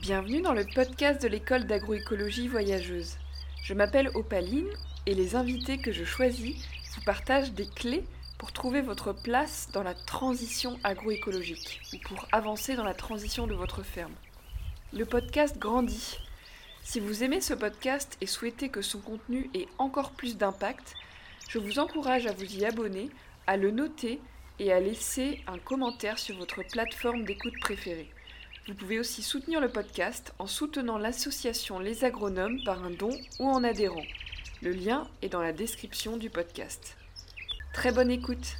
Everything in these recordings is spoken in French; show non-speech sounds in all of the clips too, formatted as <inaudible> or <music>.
Bienvenue dans le podcast de l'école d'agroécologie voyageuse. Je m'appelle Opaline et les invités que je choisis vous partagent des clés pour trouver votre place dans la transition agroécologique ou pour avancer dans la transition de votre ferme. Le podcast grandit. Si vous aimez ce podcast et souhaitez que son contenu ait encore plus d'impact, je vous encourage à vous y abonner, à le noter et à laisser un commentaire sur votre plateforme d'écoute préférée. Vous pouvez aussi soutenir le podcast en soutenant l'association Les Agronomes par un don ou en adhérant. Le lien est dans la description du podcast. Très bonne écoute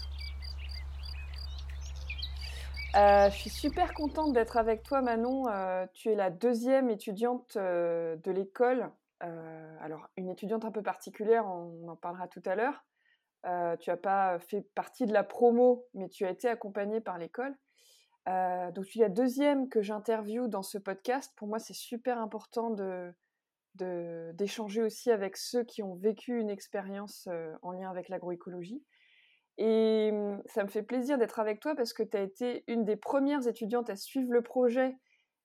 Euh, je suis super contente d'être avec toi, Manon. Euh, tu es la deuxième étudiante euh, de l'école. Alors, une étudiante un peu particulière, on en parlera tout à l'heure. Tu n'as pas fait partie de la promo, mais tu as été accompagnée par l'école. Euh, donc, tu es la deuxième que j'interviewe dans ce podcast. Pour moi, c'est super important de d'échanger aussi avec ceux qui ont vécu une expérience euh, en lien avec l'agroécologie. Et ça me fait plaisir d'être avec toi parce que tu as été une des premières étudiantes à suivre le projet.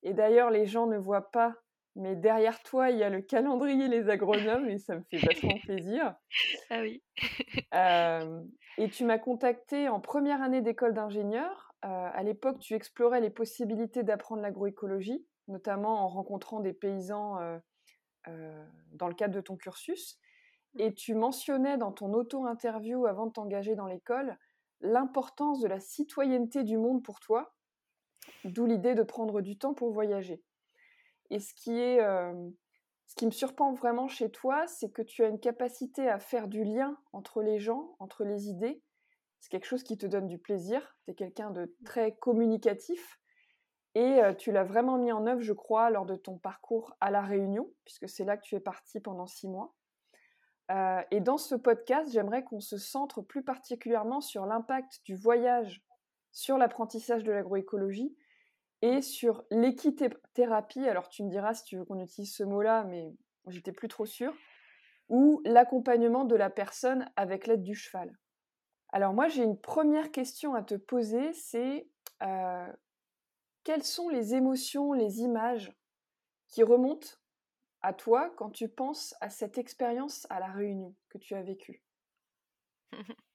Et d'ailleurs, les gens ne voient pas, mais derrière toi, il y a le calendrier Les Agronomes et ça me fait vachement <laughs> plaisir. Ah oui. Euh, et tu m'as contacté en première année d'école d'ingénieur. Euh, à l'époque, tu explorais les possibilités d'apprendre l'agroécologie, notamment en rencontrant des paysans euh, euh, dans le cadre de ton cursus. Et tu mentionnais dans ton auto-interview avant de t'engager dans l'école l'importance de la citoyenneté du monde pour toi, d'où l'idée de prendre du temps pour voyager. Et ce qui est, euh, ce qui me surprend vraiment chez toi, c'est que tu as une capacité à faire du lien entre les gens, entre les idées. C'est quelque chose qui te donne du plaisir. Tu es quelqu'un de très communicatif. Et euh, tu l'as vraiment mis en œuvre, je crois, lors de ton parcours à La Réunion, puisque c'est là que tu es parti pendant six mois. Euh, et dans ce podcast, j'aimerais qu'on se centre plus particulièrement sur l'impact du voyage sur l'apprentissage de l'agroécologie et sur l'équithérapie. Alors tu me diras si tu veux qu'on utilise ce mot-là, mais j'étais plus trop sûre. Ou l'accompagnement de la personne avec l'aide du cheval. Alors moi, j'ai une première question à te poser, c'est quelles sont les émotions, les images qui remontent à toi quand tu penses à cette expérience à la Réunion que tu as vécue? <laughs>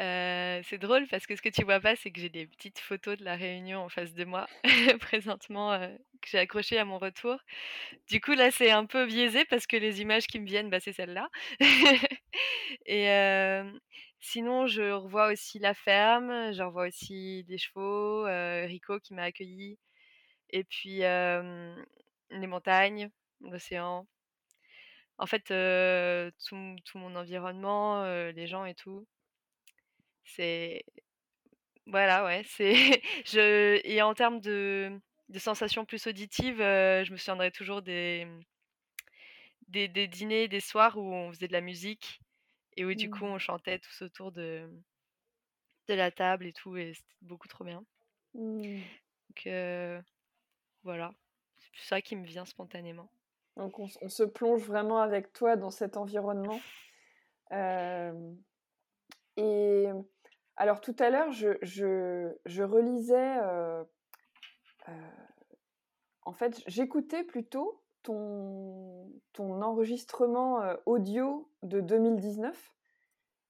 Euh, c'est drôle parce que ce que tu vois pas, c'est que j'ai des petites photos de la réunion en face de moi <laughs> présentement que j'ai accrochées à mon retour. Du coup, là, c'est un peu biaisé parce que les images qui me viennent, bah, c'est celles-là. <laughs> Et sinon, je revois aussi la ferme, je revois aussi des chevaux, Rico qui m'a accueilli, et puis les montagnes, l'océan. En fait, tout, mon environnement, les gens et tout. C'est voilà, ouais, c'est <laughs> je et en termes de sensations plus auditives, je me souviendrai toujours des, des des dîners, des soirs où on faisait de la musique et où du coup Mmh. on chantait tous autour de de la table et tout et c'était beaucoup trop bien. Mmh. Donc voilà, c'est ça qui me vient spontanément. Donc on, se plonge vraiment avec toi dans cet environnement. Euh, et alors tout à l'heure, je, je, je relisais, euh, en fait, j'écoutais plutôt ton, ton enregistrement audio de 2019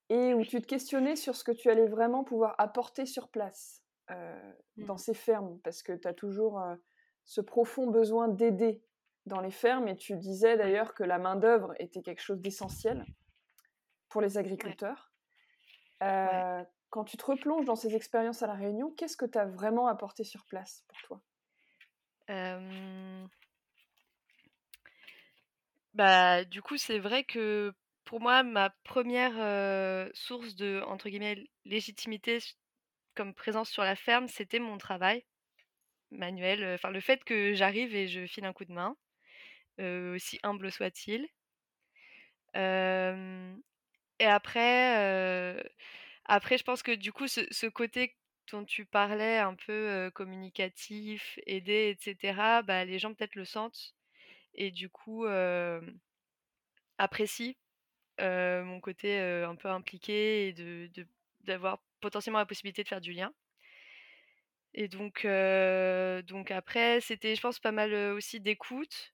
et où tu te questionnais sur ce que tu allais vraiment pouvoir apporter sur place euh, dans Mmh. ces fermes, parce que tu as toujours euh, ce profond besoin d'aider dans les fermes, et tu disais Ouais, d'ailleurs que la main-d'œuvre était quelque chose d'essentiel pour les agriculteurs. ouais. Euh, quand tu te replonges dans ces expériences à La Réunion, qu'est-ce que tu as vraiment apporté sur place pour toi? Bah, du coup, c'est vrai que pour moi, ma première re source de, entre guillemets, «légitimité» comme présence sur la ferme, c'était mon travail manuel, enfin le fait que j'arrive et je file un coup de main, aussi humble soit-il. Et après, après je pense que du coup ce ce côté dont tu parlais un peu, communicatif, aider et cetera, bah, les gens peut-être le sentent et du coup, heu, mon côté, un peu impliqué et de de d'avoir potentiellement la possibilité de faire du lien. Et donc, donc après, c'était, je pense, pas mal aussi d'écoute,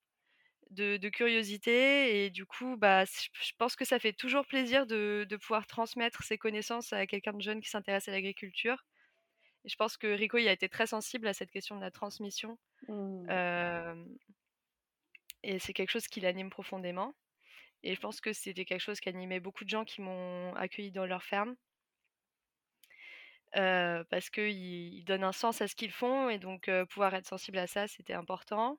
de, de, curiosité. Et du coup, bah, je pense que ça fait toujours plaisir de, de pouvoir transmettre ses connaissances à quelqu'un de jeune qui s'intéresse à l'agriculture. Et je pense que Rico, il a été très sensible à cette question de la transmission. Mmh. Et c'est quelque chose qui l'anime profondément. Et je pense que c'était quelque chose qui animait beaucoup de gens qui m'ont accueilli dans leur ferme. parce qu'ils donnent un sens à ce qu'ils font et donc pouvoir être sensible à ça, c'était important.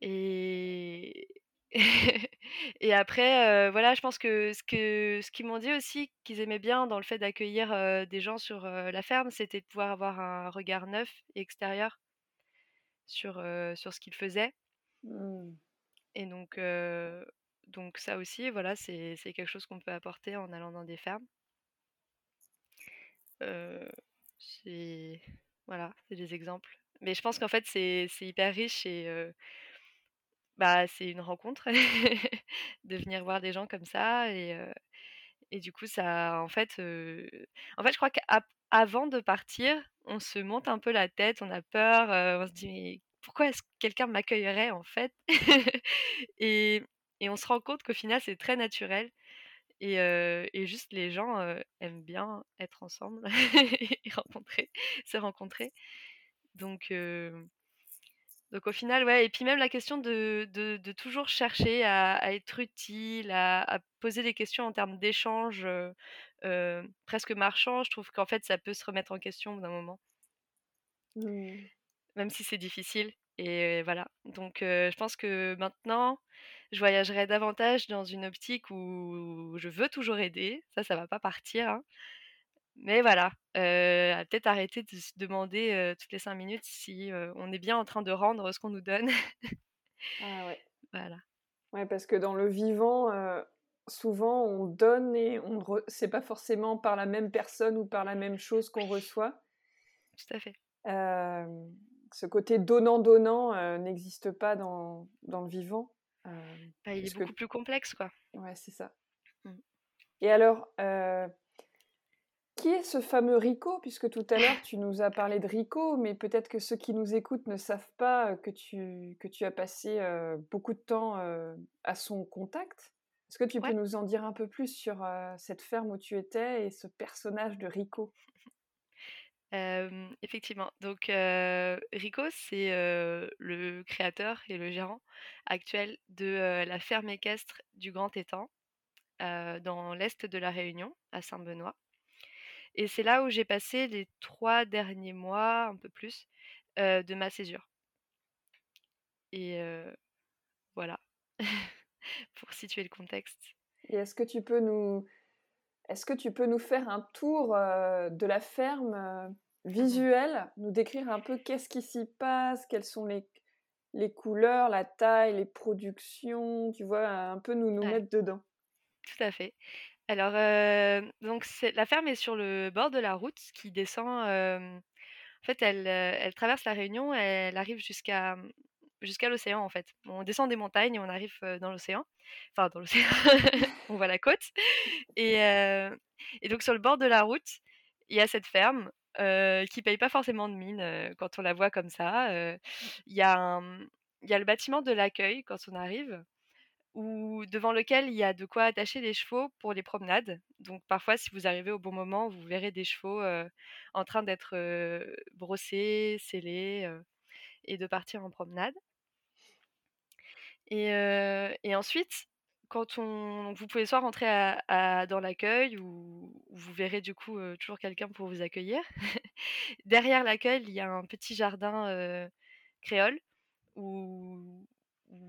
Et, <laughs> après, voilà, je pense que ce que ce qu'ils m'ont dit aussi qu'ils aimaient bien dans le fait d'accueillir des gens sur la ferme, c'était de pouvoir avoir un regard neuf et extérieur sur ce qu'ils faisaient. Mmh. Et donc donc ça aussi, voilà, c'est quelque chose qu'on peut apporter en allant dans des fermes. voilà, c'est des exemples. Mais je pense qu'en fait, c'est hyper riche et bah, c'est une rencontre <laughs> de venir voir des gens comme ça et et du coup ça en fait en fait je crois qu'avant de partir, on se monte un peu la tête, on a peur, on se dit pourquoi est-ce que quelqu'un m'accueillerait en fait? <laughs> Et on se rend compte qu'au final, c'est très naturel. Et, juste les gens aiment bien être ensemble <laughs> et rencontrer, se rencontrer. Donc, donc au final, ouais. Et puis même la question de, de, toujours chercher à, être utile, à, poser des questions en termes d'échange presque marchand, je trouve qu'en fait, ça peut se remettre en question d'un moment. Mmh. Même si c'est difficile. Et voilà. Donc je pense que maintenant, je voyagerai davantage dans une optique où je veux toujours aider. Ça, ça va pas partir. Hein. Mais voilà, peut-être arrêter de se demander toutes les cinq minutes si on est bien en train de rendre ce qu'on nous donne. ah ouais. <laughs> Voilà. Ouais, parce que dans le vivant, souvent on donne et on re... c'est pas forcément par la même personne ou par la même chose qu'on reçoit. Tout à fait. Ce côté donnant-donnant n'existe pas dans, dans, le vivant. Bah, il est beaucoup plus complexe, quoi. Ouais, c'est ça. Mmh. Et alors, qui est ce fameux Rico? Puisque tout à l'heure, tu nous as parlé de Rico, mais peut-être que ceux qui nous écoutent ne savent pas que tu, que tu as passé beaucoup de temps à son contact. Est-ce que tu peux nous en dire un peu plus sur cette ferme où tu étais et ce personnage de Rico? Effectivement. Donc, Rico, c'est le créateur et le gérant actuel de la ferme équestre du Grand Étang, dans l'est de la Réunion, à Saint-Benoît. Et c'est là où j'ai passé les trois derniers mois, un peu plus, de ma césure. Et voilà, <laughs> pour situer le contexte. Et est-ce que tu peux nous, est-ce que tu peux nous faire un tour de la ferme mmh visuel, nous décrire un peu qu'est-ce qui s'y passe, quelles sont les, les couleurs, la taille, les productions, tu vois, un peu nous, nous mettre dedans? Tout à fait. Alors, donc la ferme est sur le bord de la route qui descend. en fait, elle, elle traverse la Réunion, elle arrive jusqu'à jusqu'à l'océan en fait. On descend des montagnes et on arrive dans l'océan. Enfin, dans l'océan, <laughs> on voit la côte. Et, et, donc sur le bord de la route, il y a cette ferme qui paye pas forcément de mine quand on la voit comme ça. Il y, a y a le bâtiment de l'accueil quand on arrive ou devant lequel il y a de quoi attacher les chevaux pour les promenades. Donc parfois, si vous arrivez au bon moment, vous verrez des chevaux en train d'être brossés, scellés et de partir en promenade. Et, ensuite, quand on, vous pouvez soit rentrer dans l'accueil ou, vous verrez du coup toujours quelqu'un pour vous accueillir. <laughs> Derrière l'accueil, il y a un petit jardin créole où,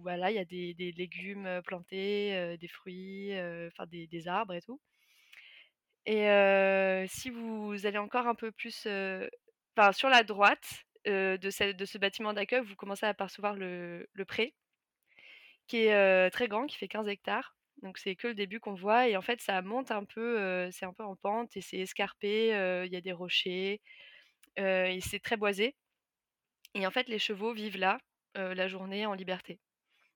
voilà, il y a des, légumes plantés, des fruits, enfin des, arbres et tout. Et si vous allez encore un peu plus, enfin sur la droite de, ce, bâtiment d'accueil, vous commencez à apercevoir le, pré, qui est très grand, qui fait 15 hectares. Donc c'est que le début qu'on voit et en fait ça monte un peu, c'est un peu en pente et c'est escarpé, il y a des rochers et c'est très boisé. Et en fait les chevaux vivent là la journée en liberté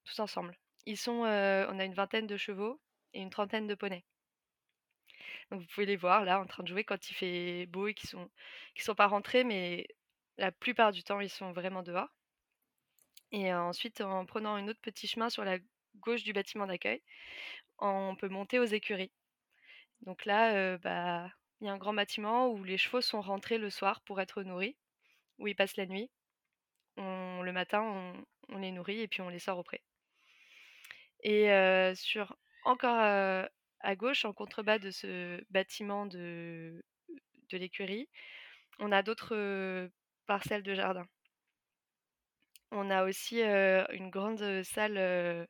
tous ensemble. Ils sont, on a une vingtaine de chevaux et une trentaine de poneys. Donc vous pouvez les voir là en train de jouer quand il fait beau et qu'ils sont, sont pas rentrés, mais la plupart du temps, ils sont vraiment dehors. Et ensuite, en prenant un autre petit chemin sur la gauche du bâtiment d'accueil, on peut monter aux écuries. Donc là, bah, il y a un grand bâtiment où les chevaux sont rentrés le soir pour être nourris, où ils passent la nuit. Le matin, on, les nourrit et puis on les sort au. Et sur encore à gauche, en contrebas de ce bâtiment de, de l'écurie, on a d'autres parcelles de jardin. On a aussi une grande salle,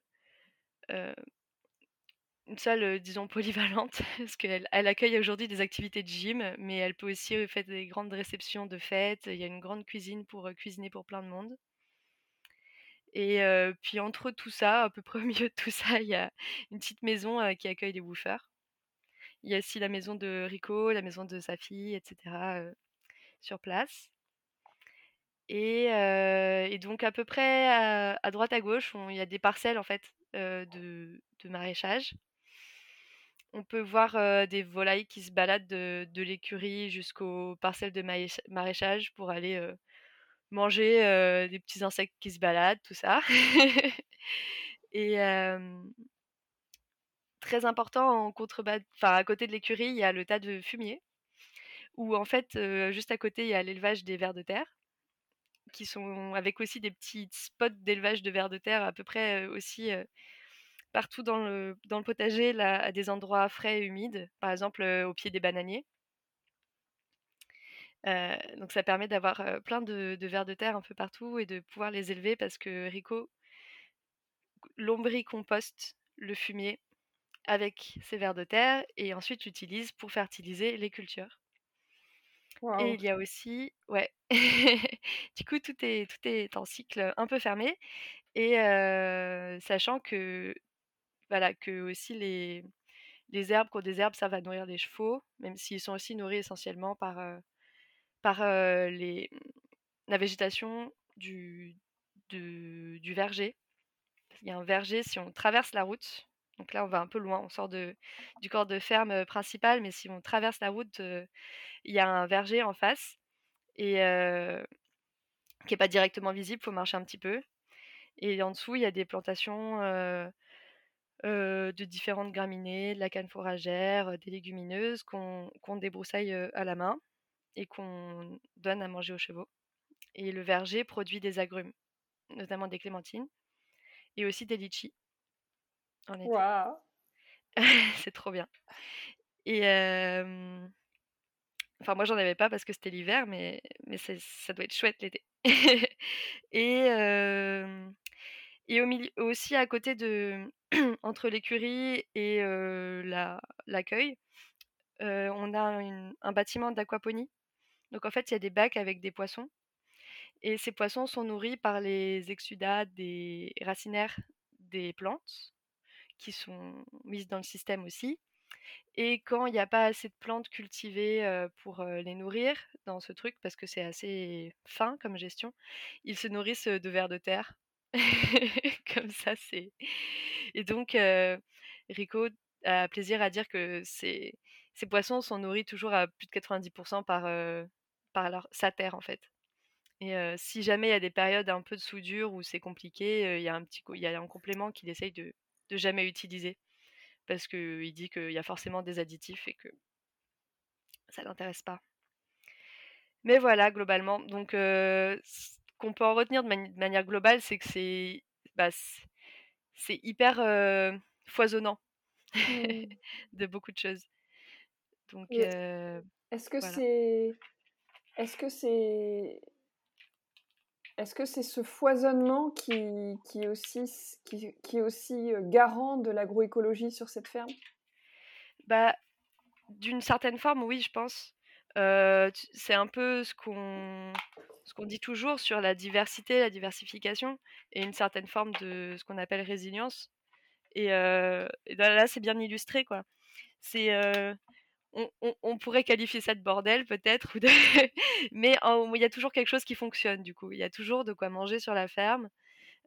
une salle, disons polyvalente, <laughs> parce qu'elle elle accueille aujourd'hui des activités de gym, mais elle peut aussi faire des grandes réceptions de fêtes. Il y a une grande cuisine pour cuisiner pour plein de monde. Et puis entre tout ça, à peu près au milieu de tout ça, il y a une petite maison qui accueille des woofers. Il y a aussi la maison de Rico, la maison de sa fille, etc. sur place. Et, donc à peu près à, droite à gauche, il y a des parcelles en fait de, maraîchage. On peut voir des volailles qui se baladent de, l'écurie jusqu'aux parcelles de maraîchage pour aller manger des petits insectes qui se baladent, tout ça. <laughs> et très important en contrebas, enfin à côté de l'écurie, il y a le tas de fumier, où en fait juste à côté il y a l'élevage des vers de terre qui sont avec aussi des petits spots d'élevage de vers de terre à peu près aussi partout dans le, potager, à des endroits frais et humides, par exemple au pied des bananiers. donc ça permet d'avoir plein de, vers de terre un peu partout et de pouvoir les élever parce que Rico lombricomposte le fumier avec ses vers de terre et ensuite l'utilise pour fertiliser les cultures. Et il y a aussi, ouais, <laughs> du coup tout est tout est en cycle un peu fermé et sachant que voilà que aussi les les herbes qu'on des herbes ça va nourrir des chevaux, même s'ils sont aussi nourris essentiellement par par les la végétation du du verger. Il y a un verger si on traverse la route, donc là on va un peu loin, on sort du corps de ferme principal, mais si on traverse la route, il y a un verger en face et qui est pas directement visible, faut marcher un petit peu. Et en dessous, il y a des plantations de différentes graminées, de la canne fourragère, des légumineuses qu'on débroussaille à la main et qu'on donne à manger aux chevaux. Et le verger produit des agrumes, notamment des clémentines et aussi des litchis en été. <laughs> c'est trop bien. Et Enfin, moi, j'en avais pas parce que c'était l'hiver, mais, mais ça doit être chouette l'été. <laughs> et, et au milieu, aussi à côté de, <clears throat> entre l'écurie et l'accueil, on a un bâtiment d'aquaponie. Donc en fait, il y a des bacs avec des poissons. Et ces poissons sont nourris par les exudats des racinaires des plantes qui sont mises dans le système aussi. Et quand il n'y a pas assez de plantes cultivées pour les nourrir dans ce truc, parce que c'est assez fin comme gestion, ils se nourrissent de vers de terre. <laughs> comme ça, c'est. Et donc, Rico a plaisir à dire que ces, ces poissons sont nourris toujours à plus de 90% par, par leur, sa terre, en fait. Et si jamais il y a des périodes un peu de soudure où c'est compliqué, il y a un petit, il y a un complément qu'il essaye de, de jamais utiliser parce qu'il dit qu'il y a forcément des additifs et que ça l'intéresse pas. Mais voilà, globalement. Donc, ce qu'on peut en retenir de, manière globale, c'est que c'est bah, c'est hyper foisonnant mmh. <laughs> de beaucoup de choses. Donc, est-ce que c'est est-ce que c'est est-ce que c'est ce foisonnement qui, est aussi, qui, est aussi garant de l'agroécologie sur cette ferme? Bah, D'une certaine forme, oui, je pense. c'est un peu ce qu'on ce qu'on dit toujours sur la diversité, la diversification, et une certaine forme de ce qu'on appelle résilience. Et, là, c'est bien illustré, quoi. C'est on, pourrait qualifier ça de bordel peut-être, <laughs> mais il y a toujours quelque chose qui fonctionne du coup. Il y a toujours de quoi manger sur la ferme.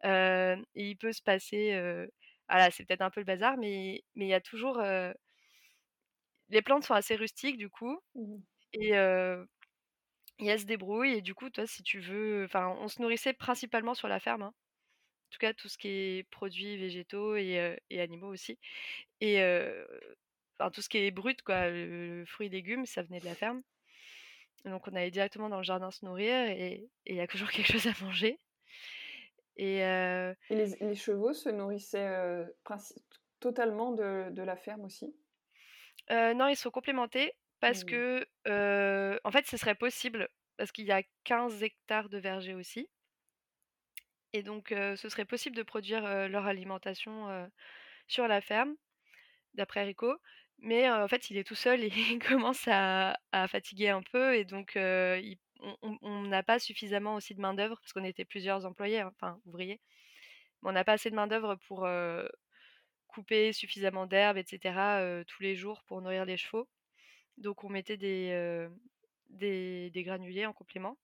et il peut se passer. voilà, c'est peut-être un peu le bazar, mais mais il y a toujours. les plantes sont assez rustiques du coup, mmh et Et elle se débrouille et du coup, toi, si tu veux enfin, on se nourrissait principalement sur la ferme, hein. En tout cas, tout ce qui est produits végétaux et animaux aussi et enfin, tout ce qui est brut, quoi, le fruits et légumes, ça venait de la ferme. Donc on allait directement dans le jardin se nourrir et il y a toujours <laughs> quelque chose à manger et Et les les chevaux se nourrissaient, princi totalement de de la ferme aussi? Heu, non, ils sont complémentés parce Mmh. que, en fait, ce serait possible parce qu'il y a 15 hectares de verger aussi et donc ce serait possible de produire, leur alimentation, sur la ferme, d'après Rico. Mais en fait, il est tout seul et il <laughs> commence à à fatiguer un peu et donc il on n'a pas suffisamment aussi de main-d'œuvre parce qu'on était plusieurs employés, hein, enfin ouvriers. Mais on n'a pas assez de main-d'œuvre pour, couper suffisamment d'herbe et cetera, heu, tous les jours pour nourrir les chevaux. Donc on mettait des, des des granulés en complément.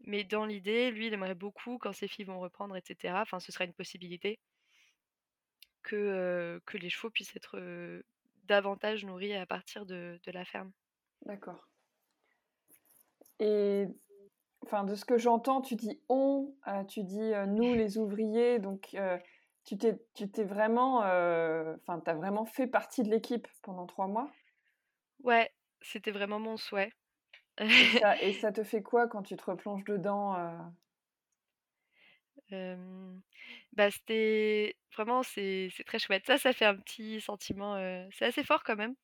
Mais dans l'idée, lui, il aimerait beaucoup quand ses filles vont reprendre et cetera, enfin ce serait une possibilité que, les chevaux puissent être, davantage nourris à partir de de la ferme. D'accord. Et enfin, de ce que j'entends, tu dis «on», heu, tu dis, heu, «nous <laughs> les ouvriers», donc heu, tu t'es tu t'es vraiment, enfin, vraiment fait partie de l'équipe pendant 3 mois? Ouais, c'était vraiment mon souhait. Et ça et <laughs> ça te fait quoi quand tu te replonges dedans, bah, c'était vraiment c'est très chouette. Ça, ça fait un petit sentiment, c'est assez fort quand même.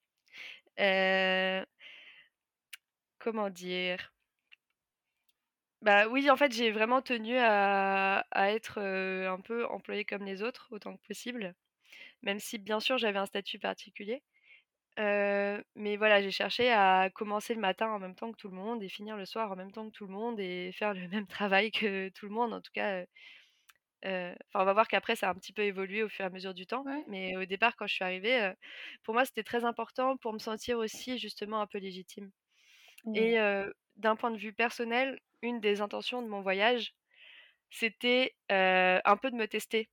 Comment dire? Bah, oui, en fait, j'ai vraiment tenu à à être, un peu employée comme les autres, autant que possible, même si bien sûr j'avais un statut particulier. Mais voilà, j'ai cherché à commencer le matin en même temps que tout le monde et finir le soir en même temps que tout le monde et faire le <laughs> même travail que tout le monde. En tout cas, enfin, on va voir qu'après ça a un petit peu évolué au fur et à mesure du temps. Ouais. Mais au départ, quand je suis arrivée, pour moi, c'était très important pour me sentir aussi justement un peu légitime. Mmh. Et d'un point de vue personnel, une des intentions de mon voyage, c'était, un peu de me tester.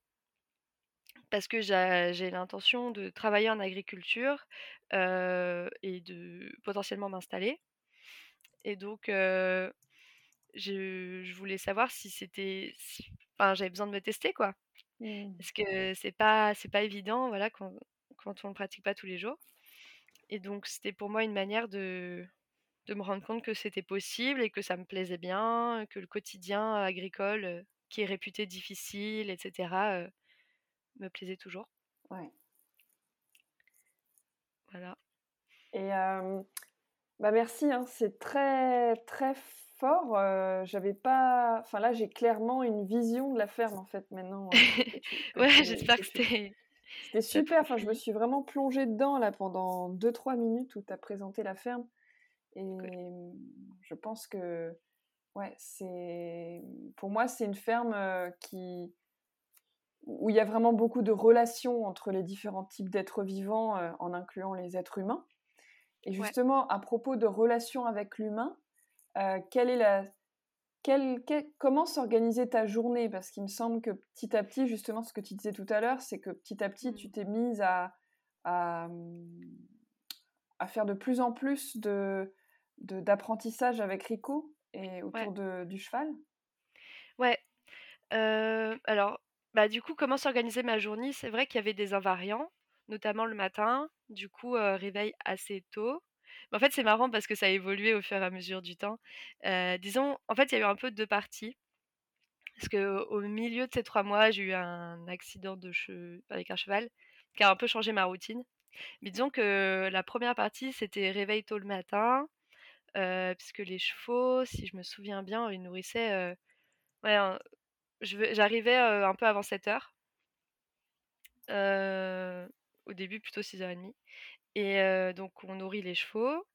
Parce que j'a j'ai l'intention de travailler en agriculture, et de potentiellement m'installer et donc je je voulais savoir si c'était si enfin, j'avais besoin de me tester, quoi. Mmh. Parce que c'est pas c'est pas évident, voilà, quand quand on le pratique pas tous les jours et donc c'était pour moi une manière de de me rendre compte que c'était possible et que ça me plaisait bien, que le quotidien agricole, qui est réputé difficile et cetera, heu, me plaisait toujours. Ouais. Voilà. Et hem, bah, merci, hein, c'est très, très fort, heu, j'avais pas enfin, là, j'ai clairement une vision de la ferme, en fait, maintenant, <laughs> que Ouais, j'espère que c'était c'était super, enfin, je me suis vraiment plongée dedans, là, pendant deux trois minutes où tu as présenté la ferme et Cool. je pense que, ouais, c'est pour moi, c'est une ferme, heu, qui où il y a vraiment beaucoup de relations entre les différents types d'êtres vivants, heu, en incluant les êtres humains. Et Ouais. justement, à propos de relations avec l'humain, quelle est la quelle quelle comment s'organisait ta journée? Parce qu'il me semble que petit à petit, justement, ce que tu disais tout à l'heure, c'est que petit à petit, tu Mmh. t'es mise à à, à faire de plus en plus de d'apprentissage avec Rico et Ouais. autour de du cheval? Ouais, heu, alors, bah, du coup, comment s'organisait ma journée? C'est vrai qu'il y avait des invariants, notamment le matin, du coup, réveil assez tôt. En fait, c'est marrant parce que ça a évolué au fur et à mesure du temps. Disons, en fait, il y a eu un peu 2 parties. Parce qu'au milieu de ces 3 mois, j'ai eu un accident de avec un cheval qui a un peu changé ma routine. Mais disons que la première partie, c'était réveil tôt le matin, puisque les chevaux, si je me souviens bien, ils nourrissaient, heu, ouais, j'arrivais, un peu avant 07:00, heu, au début plutôt 06:30 et donc on nourrit les chevaux.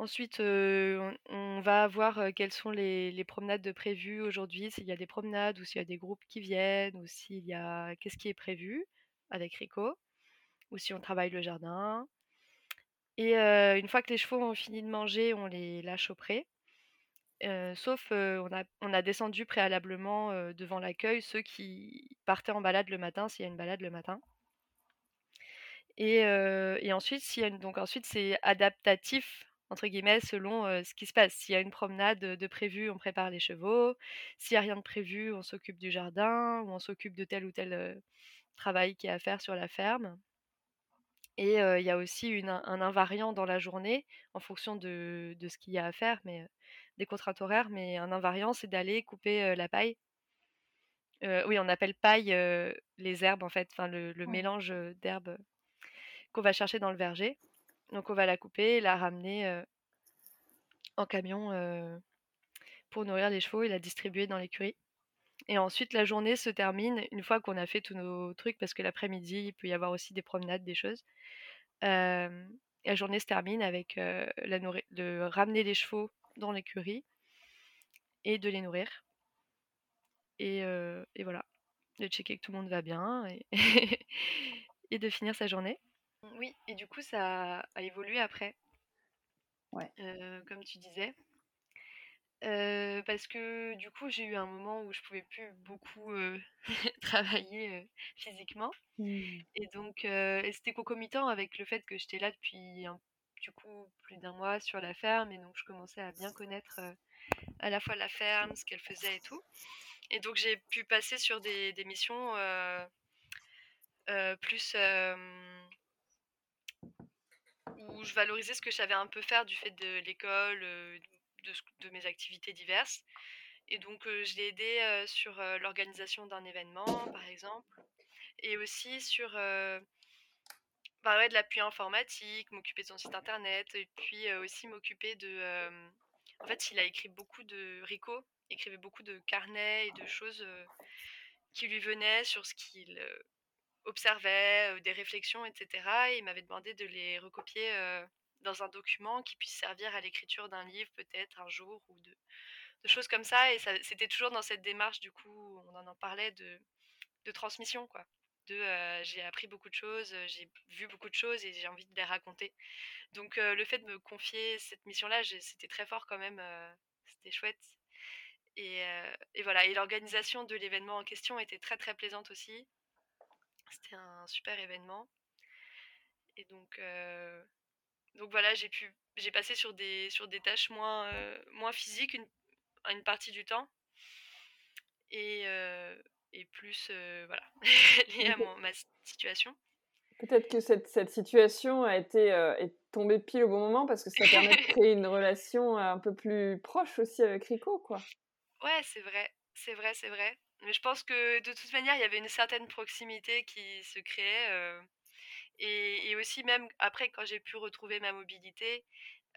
Ensuite, on va voir, quelles sont les promenades de prévues aujourd'hui, s'il y a des promenades ou s'il y a des groupes qui viennent ou s'il y a qu'est-ce qui est prévu avec Rico ou si on travaille le jardin. Et une fois que les chevaux ont fini de manger, on les lâche au pré, sauf, on a on a descendu préalablement, devant l'accueil ceux qui partaient en balade le matin, s'il y a une balade le matin et ensuite y a donc ensuite c'est adaptatif entre guillemets, selon, ce qui se passe. S'il y a une promenade, de prévue, on prépare les chevaux. S'il y a rien de prévu, on s'occupe du jardin ou on s'occupe de tel ou tel, travail qu'il y a à faire sur la ferme. Et il y a aussi un invariant dans la journée en fonction de de ce qu'il y a à faire, mais des contraintes horaires, mais un invariant, c'est d'aller couper, la paille. oui, on appelle paille, les herbes en fait, enfin le le mélange, d'herbes, qu'on va chercher dans le verger. Donc on va la couper la ramener, en camion, pour nourrir les chevaux et la distribuer dans l'écurie. Et ensuite la journée se termine une fois qu'on a fait tous nos trucs parce que l'après-midi, il peut y avoir aussi des promenades, des choses. la journée se termine avec, la de ramener les chevaux dans l'écurie et de les nourrir. Et et voilà, de checker que tout le monde va bien et <laughs> et de finir sa journée. Oui et du coup ça a évolué après. Ouais. comme tu disais. parce que du coup, j'ai eu un moment où je pouvais plus beaucoup, <laughs> travailler, physiquement mmh. et donc c'était concomitant avec le fait que j'étais là depuis du coup plus d'un mois sur la ferme et donc je commençais à bien connaître, à la fois la ferme, ce qu'elle faisait et tout. Et donc j'ai pu passer sur des missions, plus, où je valorisais ce que je savais un peu faire du fait de l'école, de mes activités diverses. Et donc je l'ai aidé, sur, l'organisation d'un événement, par exemple et aussi sur, bah, de l'appui informatique, m'occuper de son site internet et puis, aussi m'occuper de, en fait, il a écrit beaucoup de Rico écrivait beaucoup de carnets et de choses, qui lui venaient sur ce qu'il, observait, des réflexions etc. et il m'avait demandé de les recopier, dans un document qui puisse servir à l'écriture d'un livre peut-être un jour ou de choses comme ça et c'était toujours dans cette démarche du coup, on en parlait de de transmission quoi. J'ai appris beaucoup de choses, j'ai vu beaucoup de choses et j'ai envie de les raconter. Donc le fait de me confier cette mission-là, c'était très fort quand même, c'était chouette et et voilà et l'organisation de l'événement en question était très, très plaisante aussi. C'était un super événement et donc donc voilà, j'ai pu j'ai passé sur des sur des tâches moins, moins physiques une une partie du temps et et plus, voilà, <laughs> liée à mon ma situation. Peut-être que cette cette situation a été, est tombée pile au bon moment parce que ça permet de <laughs> créer une relation, un peu plus proche aussi avec Rico, quoi. Ouais, c'est vrai, c'est vrai, c'est vrai. Mais je pense que de toute manière, il y avait une certaine proximité qui se créait, et et aussi même après quand j'ai pu retrouver ma mobilité,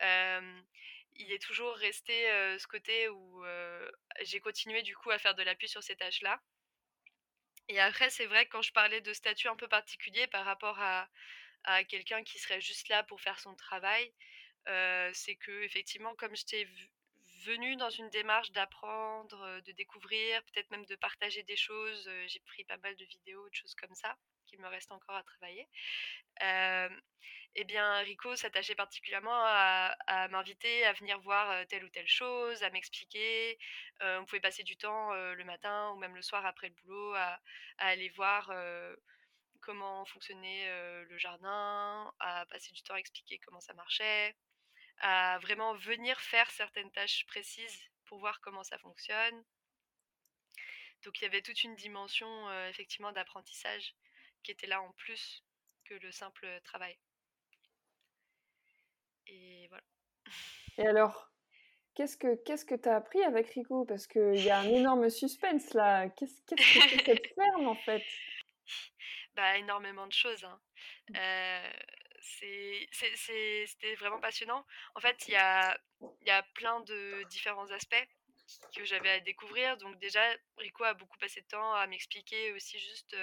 il est toujours resté, ce côté où, j'ai continué du coup à faire de l'appui sur ces tâches-là. Et après, c'est vrai quand je parlais de statut un peu particulier par rapport à quelqu'un qui serait juste là pour faire son travail, c'est qu'effectivement comme j'étais venue dans une démarche d'apprendre, de découvrir, peut-être même de partager des choses, j'ai pris pas mal de vidéos, de choses comme ça, qu'il me reste encore à travailler. et bien Rico s'attachait particulièrement à m'inviter à venir voir, telle ou telle chose, à m'expliquer. on pouvait passer du temps, le matin ou même le soir après le boulot à aller voir, comment fonctionnait, le jardin, à passer du temps à expliquer comment ça marchait à vraiment venir faire certaines tâches précises pour voir comment ça fonctionne. Donc il y avait toute une dimension effectivement d'apprentissage qui était là en plus que le simple travail. Et voilà. Et alors, qu'est-ce que qu'est-ce que tu as appris avec Rico? Parce qu'il y a un énorme suspense là. Qu'est-ce qu'est-ce que c'est cette ferme en fait? <laughs> Bah énormément de choses. Hein. Euh, c'était vraiment passionnant. En fait, il y a, y a plein de différents aspects que j'avais à découvrir. Donc déjà, Rico a beaucoup passé de temps à m'expliquer aussi juste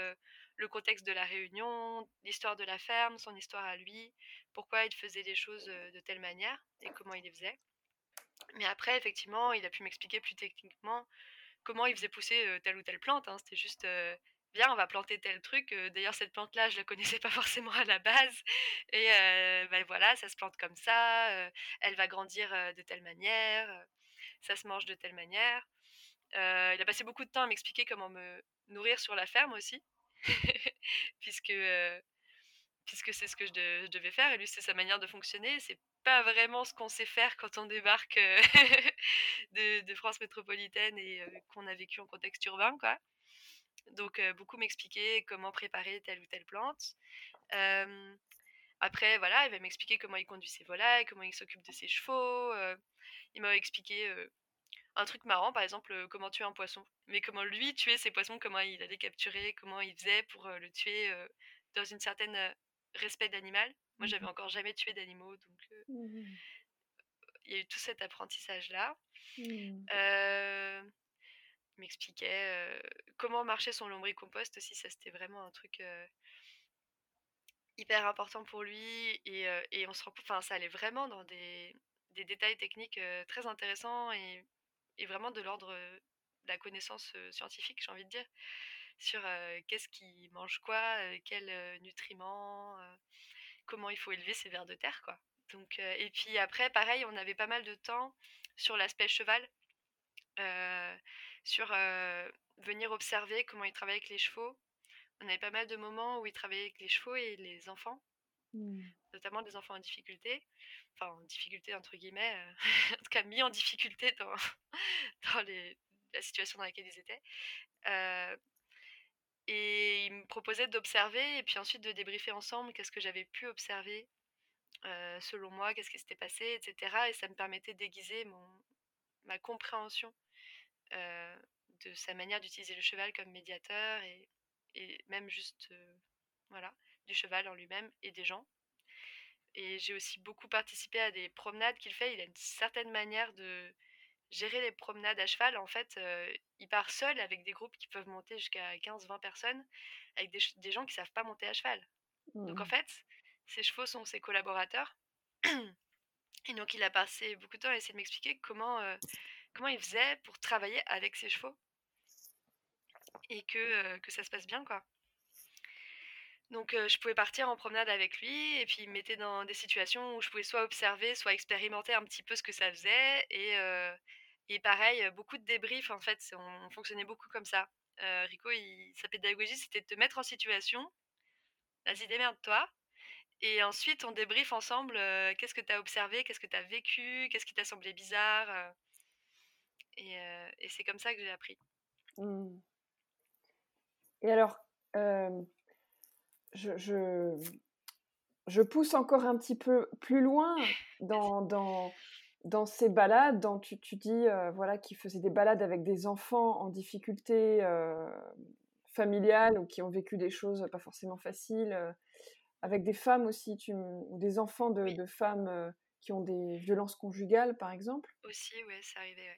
le contexte de la réunion, l'histoire de la ferme, son histoire à lui, pourquoi il faisait les choses de telle manière et comment il les faisait. Mais après, effectivement, il a pu m'expliquer plus techniquement comment il faisait pousser telle ou telle plante. Hein. C'était juste on va planter tel truc. D'ailleurs, cette plante-là, je la connaissais pas <laughs> forcément à la base. Et ben voilà, ça se plante comme ça. elle va grandir de telle manière. ça se mange de telle manière. il a passé beaucoup de temps à m'expliquer comment me nourrir sur la ferme aussi, <laughs> puisque puisque c'est ce que je, devais faire, et lui, c'est sa manière de fonctionner. C'est pas vraiment ce qu'on sait faire quand on débarque <laughs> de, France métropolitaine et qu'on a vécu en contexte urbain, quoi. Donc, beaucoup m'expliquer comment préparer telle ou telle plante. après, voilà, il va m'expliquer comment il conduit ses volailles, comment il s'occupe de ses chevaux. il m'a expliqué un truc marrant, par exemple, comment tuer un poisson. Mais comment lui tuer ses poissons, comment il allait capturer, comment il faisait pour le tuer dans une certaine respect d'animal. Moi, j'avais mmh encore jamais tué d'animaux, donc mmh il y a eu tout cet apprentissage-là. Mmh. M'expliquait comment marcher son lombricompost aussi, ça c'était vraiment un truc hyper important pour lui et, et on se rend enfin ça allait vraiment dans des, des détails techniques très intéressants et et vraiment de l'ordre de la connaissance scientifique, j'ai envie de dire, sur qu'est-ce qui mange quoi, quels nutriments, comment il faut élever ses vers de terre, quoi. Donc, et puis après, pareil, on avait pas mal de temps sur l'aspect cheval, sur venir observer comment il travaille avec les chevaux. On avait pas mal de moments où il travaillait avec les chevaux et les enfants, mmh. notamment des enfants en difficulté enfin en difficulté entre guillemets, euh, <laughs> en tout cas mis en difficulté dans, <laughs> dans la situation dans laquelle ils étaient. Euh, et il me proposait d'observer et puis ensuite de débriefer ensemble qu'est-ce que j'avais pu observer selon moi, qu'est-ce qui s'était passé, etc. Et ça me permettait d'aiguiser mon, ma compréhension de sa manière d'utiliser le cheval comme médiateur et, et même juste voilà du cheval en lui-même et des gens. Et j'ai aussi beaucoup participé à des promenades qu'il fait. Il a une certaine manière de gérer les promenades à cheval. En fait, euh, il part seul avec des groupes qui peuvent monter jusqu'à 15-20 personnes, avec des, gens qui savent pas monter à cheval. Donc en mmh. fait, ses chevaux sont ses collaborateurs. <clears throat> Et donc il a passé beaucoup de temps à essayer de m'expliquer comment, euh, comment il faisait pour travailler avec ses chevaux. Et que, euh, ça se passe bien, quoi. Donc je pouvais partir en promenade avec lui et puis il me mettait dans des situations où je pouvais soit observer, soit expérimenter un petit peu ce que ça faisait. Et, et pareil, beaucoup de débriefs en fait, on, fonctionnait beaucoup comme ça. Rico, sa pédagogie, c'était de te mettre en situation. Vas-y, démerde-toi. Et ensuite, on débrief ensemble qu'est-ce que tu as observé, qu'est-ce que tu as vécu, qu'est-ce qui t'a semblé bizarre. Et, et c'est comme ça que j'ai appris. Mmh. Et alors, je, je, pousse encore un petit peu plus loin <laughs> dans, dans, dans ces balades. Dans, tu, tu dis euh, voilà, qu'il faisait des balades avec des enfants en difficulté euh, familiale ou qui ont vécu des choses pas forcément faciles, euh, avec des femmes aussi, tu, ou des enfants de, de femmes qui ont des violences conjugales, par exemple. Aussi, oui, c'est arrivé.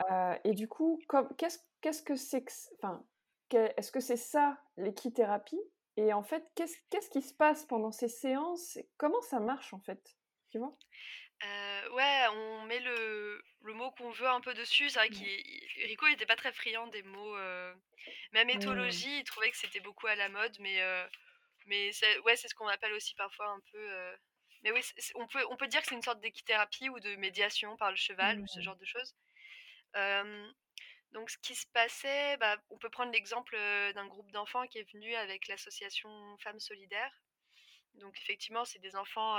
Mmh. et du coup, qu'est-ce que c'est que. Enfin, est-ce que c'est ça l'équithérapie? Et en fait, qu'est-ce qui se passe pendant ces séances? Comment ça marche en fait? Tu vois? Euh, ouais, on met le, le mot qu'on veut un peu dessus. C'est vrai que Rico n'était pas très friand des mots. Euh, même mmh. éthologie, il trouvait que c'était beaucoup à la mode, mais, euh, mais ouais, c'est ce qu'on appelle aussi parfois un peu. Mais oui, on, peut, on peut dire que c'est une sorte d'équithérapie ou de médiation par le cheval ou ce genre de choses. Donc, ce qui se passait, bah, on peut prendre l'exemple d'un groupe d'enfants qui est venu avec l'association Femmes Solidaires. Donc, effectivement, c'est des enfants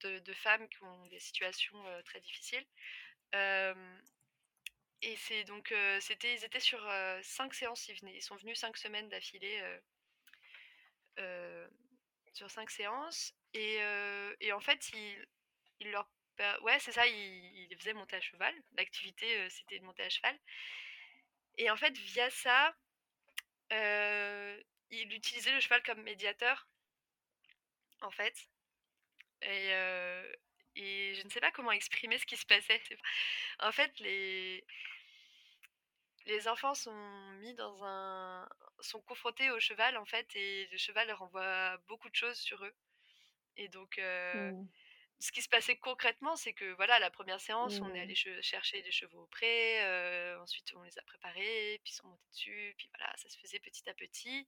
de, femmes qui ont des situations très difficiles. et c'est donc, c'était, ils étaient sur cinq séances, ils, venaient, ils sont venus cinq semaines d'affilée sur cinq séances. Et, en fait, ils, ils leur ouais, c'est ça, il, faisait monter à cheval. L'activité, euh, c'était de monter à cheval. Et en fait, via ça, euh, il utilisait le cheval comme médiateur, en fait. Et, euh, et je ne sais pas comment exprimer ce qui se passait. En fait, les, les enfants sont mis dans un sont confrontés au cheval en fait et le cheval leur envoie beaucoup de choses sur eux et donc mmh ce qui se passait concrètement, c'est que voilà, la première séance, on est allé mmh. chercher des chevaux au pré, euh, ensuite on les a préparés, puis ils sont montés dessus, puis voilà, ça se faisait petit à petit.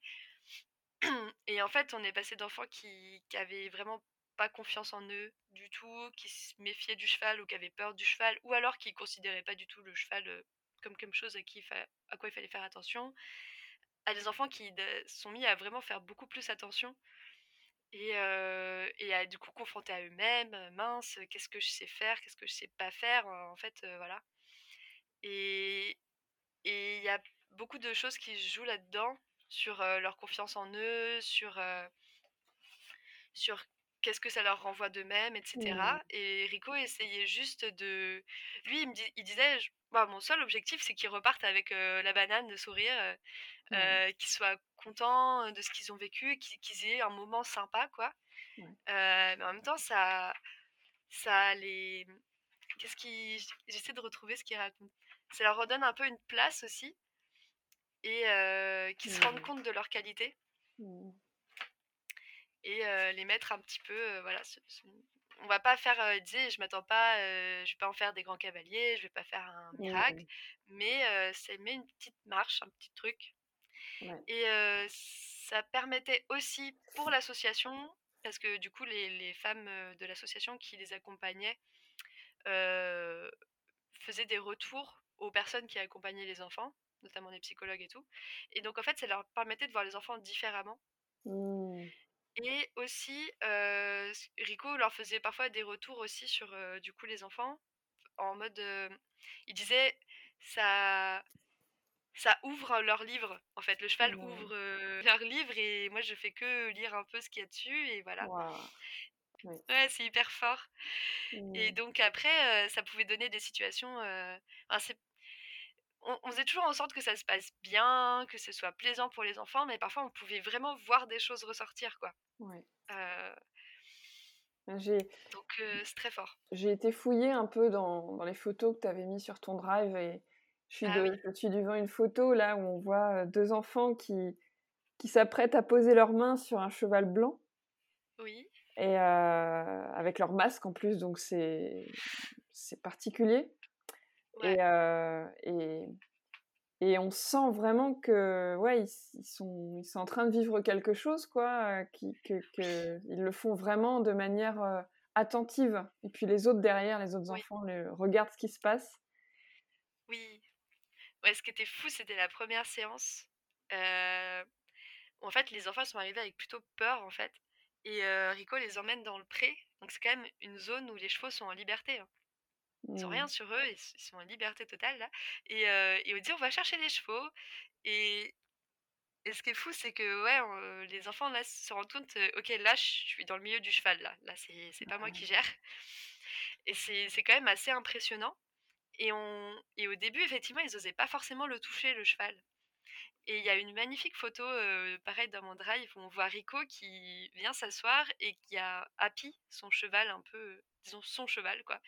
<clears throat> Et en fait, on est passé d'enfants qui, qui avaient vraiment pas confiance en eux du tout, qui se méfiaient du cheval ou qui avaient peur du cheval, ou alors qui considéraient pas du tout le cheval euh, comme quelque chose à, qui à quoi il fallait faire attention, à des enfants qui sont mis à vraiment faire beaucoup plus attention Et, et à du coup confrontés à eux-mêmes, «Mince, qu'est-ce que je sais faire? Qu'est-ce que je sais pas faire?» en fait, voilà. Et et il y a beaucoup de choses qui jouent là-dedans, sur, leur confiance en eux, sur, sur qu'est-ce que ça leur renvoie d'eux-mêmes et Mmh. Et Rico essayait juste de lui, il me il disait: «J bah, mon seul objectif, c'est qu'ils repartent avec, la banane, le sourire, Ouais, qu'ils soient contents, de ce qu'ils ont vécu, qu'ils qu'ils aient un moment sympa, quoi». ouais. Mais en même temps, ça ça les qu'est-ce qui j'essaie de retrouver ce qu'il raconte. Ça leur redonne un peu une place aussi et qu'ils se rendent compte de leurs qualités Mmh. et les mettre un petit peu, heu, voilà, on va pas faire, il disait: «Je m'attends pas, je vais pas en faire des grands cavaliers, je vais pas faire un miracle», Mmh. mais ça met une petite marche, un petit truc Ouais. et ça permettait aussi pour l'association parce que du coup les les femmes, de l'association qui les accompagnaient, faisaient des retours aux personnes qui accompagnaient les enfants, notamment des psychologues et tout et donc en fait, ça leur permettait de voir les enfants différemment Mmh. et aussi, Rico leur faisait parfois des retours aussi sur, du coup les enfants en mode, il disait: «Ça ça ouvre leur livre, en fait, le cheval ouvre, heu, leur livre et moi je fais que lire un peu ce qu'il y a dessus et voilà». Oui. Ouais, c'est hyper fort et Mmh. donc après, ça pouvait donner des situations, heu, enfin c'est on on faisait toujours en sorte que ça se passe bien, que ce soit plaisant pour les enfants, mais parfois on pouvait vraiment voir des choses ressortir, quoi. Ouais. J'ai donc c'est très fort. j'ai été fouiller un peu dans dans les photos que tu avais mis sur ton drive et je suis Ah de oui, je suis devant une photo là où on voit, heu, 2 enfants qui qui s'apprêtent à poser leurs mains sur un cheval blanc. Oui, et avec leur masque en plus donc c'est c'est particulier. Ouais, et et et on sent vraiment que, ouais, ils sont ils sont en train de vivre quelque chose quoi, qui que que ils le font vraiment de manière, attentive. Et puis les autres derrière, les autres oui, enfants le regardent ce qui se passe. oui. Ouais, ce qui était fou, c'était la première séance, en fait les enfants sont arrivés avec plutôt peur, en fait et Rico les emmène dans le pré, donc c'est quand même une zone où les chevaux sont en liberté, hein. Ils ont rien Mmh. sur eux, ils sont en liberté totale là et et on dit: «On va chercher les chevaux» et et ce qui est fou, c'est que, ouais, les enfants là se rendent compte, «OK, là, je suis dans le milieu du cheval là, là c'est pas moi qui gère» et c'est quand même assez impressionnant et au début, effectivement, ils osaient pas forcément le toucher, le cheval. Et il y a une magnifique photo, heu, pareil dans mon drive où on voit Rico qui vient s'asseoir et qui a Happy, son cheval un peu, disons son cheval quoi,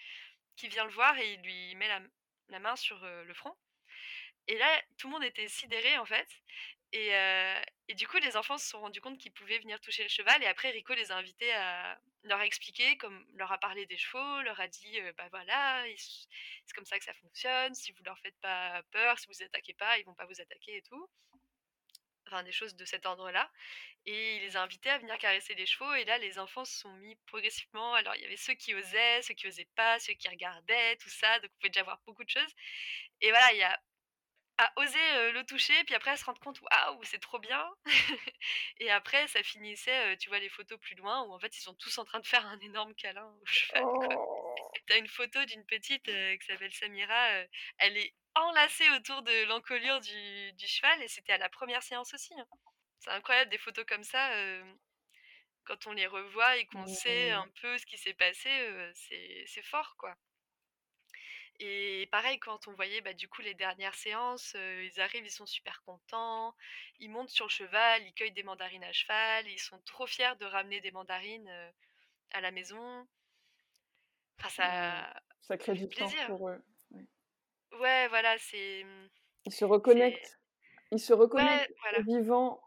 qui vient le voir et il lui met la main sur, heu, le front. Et là, tout le monde était sidéré, en fait. Et heu et du coup, les enfants se sont rendus compte qu'ils pouvaient venir toucher le cheval et après Rico les a invités à leur expliquer comme leur a parlé des chevaux, leur a dit, «Bah, voilà, c'est comme ça que ça fonctionne, si vous leur faites pas peur, si vous les attaquez pas, ils vont pas vous attaquer et tout». Enfin, des choses de cet ordre-là et il les a invités à venir caresser les chevaux et là, les enfants se sont mis progressivement alors il y avait ceux qui osaient, ceux qui osaient pas, ceux qui regardaient, tout ça, donc on pouvait déjà voir beaucoup de choses et voilà, il y a à oser, le toucher, puis après à se rendre compte: «Waouh, c'est trop bien!» <laughs> et après ça finissait, tu vois les photos plus loin où en fait ils sont tous en train de faire un énorme câlin au cheval. Oh! Tu as une photo d'une petite, qui s'appelle Samira, elle est enlacée autour de l'encolure du du cheval et c'était à la première séance aussi, hein. C'est incroyable des photos comme ça, quand on les revoit et qu'on sait Mmh. un peu ce qui s'est passé, c'est fort, quoi. Et pareil, quand on voyait, bah, du coup, les dernières séances, ils arrivent, ils sont super contents, ils montent sur le cheval, ils cueillent des mandarines à cheval, ils sont trop fiers de ramener des mandarines, à la maison. Enfin, Ouais. ça Ça crée du plaisir. pour eux. Ouais. Ouais, voilà, c'est, mmh, Ils se reconnectent. Ils se reconnectent ouais, au voilà, vivant